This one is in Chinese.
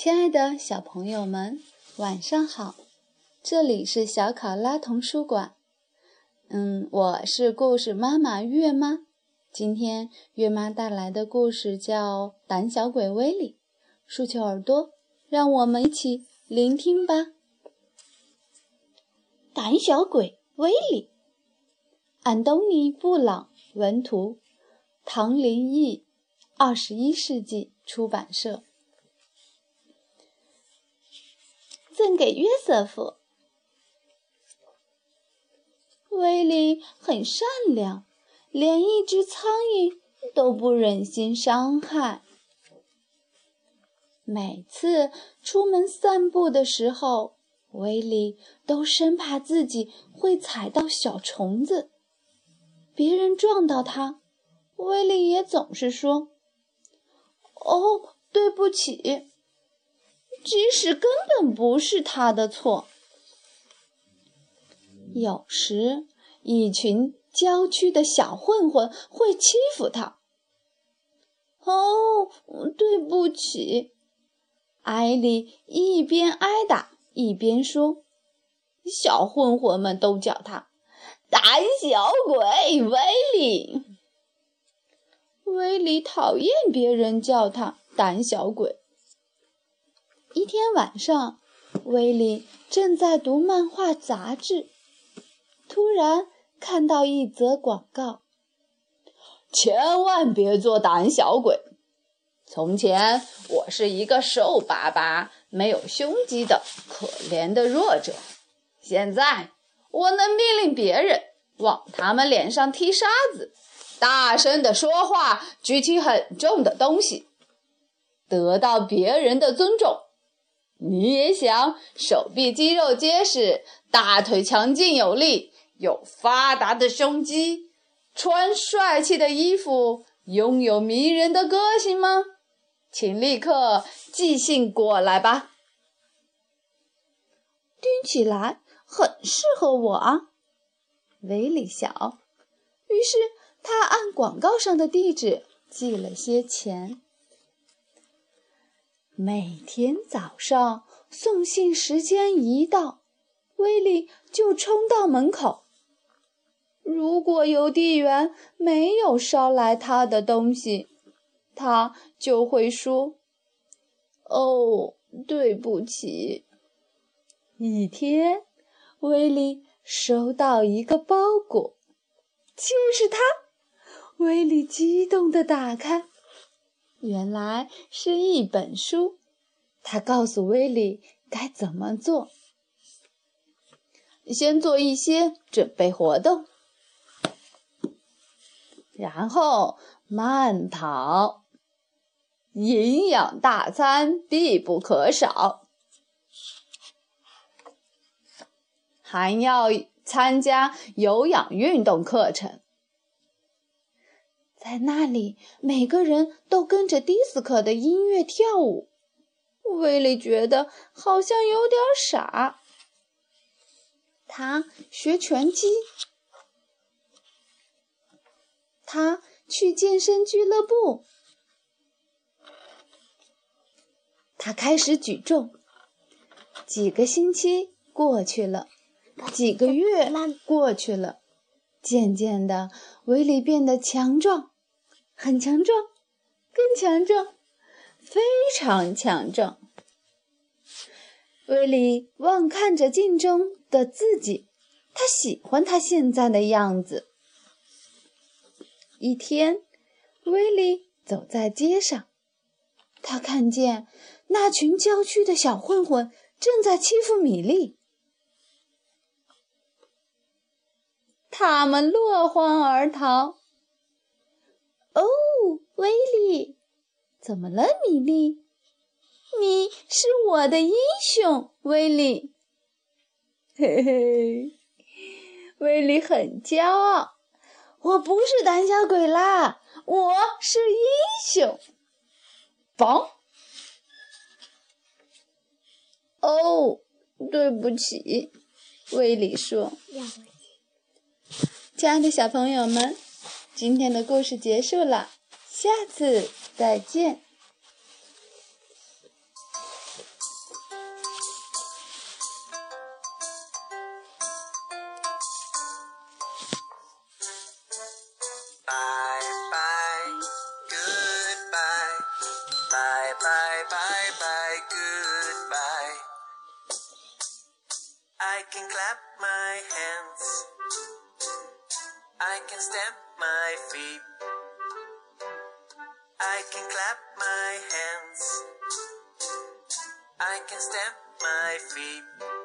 亲爱的小朋友们，晚上好！这里是小考拉童书馆。嗯，我是故事妈妈月妈。今天月妈带来的故事叫《胆小鬼威利》。竖起耳朵，让我们一起聆听吧。胆小鬼威利，安东尼·布朗文图，唐林译，二十一世纪出版社。赠给约瑟夫。威利很善良，连一只苍蝇都不忍心伤害。每次出门散步的时候，威利都生怕自己会踩到小虫子。别人撞到他，威利也总是说：“哦，对不起。”即使根本不是他的错。有时，一群郊区的小混混会欺负他。“哦，对不起。”艾莉一边挨打一边说：“小混混们都叫他胆小鬼威利。”威利讨厌别人叫他胆小鬼。一天晚上，威利正在读漫画杂志，突然看到一则广告：“千万别做胆小鬼。”从前，我是一个瘦巴巴、没有胸肌的可怜的弱者。现在，我能命令别人往他们脸上踢沙子，大声的说话，举起很重的东西，得到别人的尊重。你也想手臂肌肉结实，大腿强劲有力，有发达的胸肌，穿帅气的衣服，拥有迷人的个性吗？请立刻寄信过来吧。听起来很适合我啊，维里想。于是他按广告上的地址寄了些钱。每天早上送信时间一到，威利就冲到门口。如果邮递员没有捎来他的东西，他就会说：“哦，对不起。”一天，威利收到一个包裹，就是他。威利激动地打开，原来是一本书。他告诉威利该怎么做：先做一些准备活动，然后慢跑。营养大餐必不可少，还要参加有氧运动课程。在那里，每个人都跟着迪斯科的音乐跳舞。威利觉得好像有点傻。他学拳击，他去健身俱乐部。他开始举重，几个星期过去了，几个月过去了，渐渐的，威利变得强壮，很强壮，更强壮，非常强壮。威利望看着镜中的自己，他喜欢他现在的样子。一天，威利走在街上，他看见。那群郊区的小混混正在欺负米莉，他们落荒而逃。哦，威利，怎么了，米莉？你是我的英雄，威利。嘿嘿，威利很骄傲。我不是胆小鬼啦，我是英雄。嘣！哦，对不起，威利说。亲爱的小朋友们，今天的故事结束了，下次再见。I can clap my hands. I can stamp my feet. I can clap my hands. I can stamp my feet.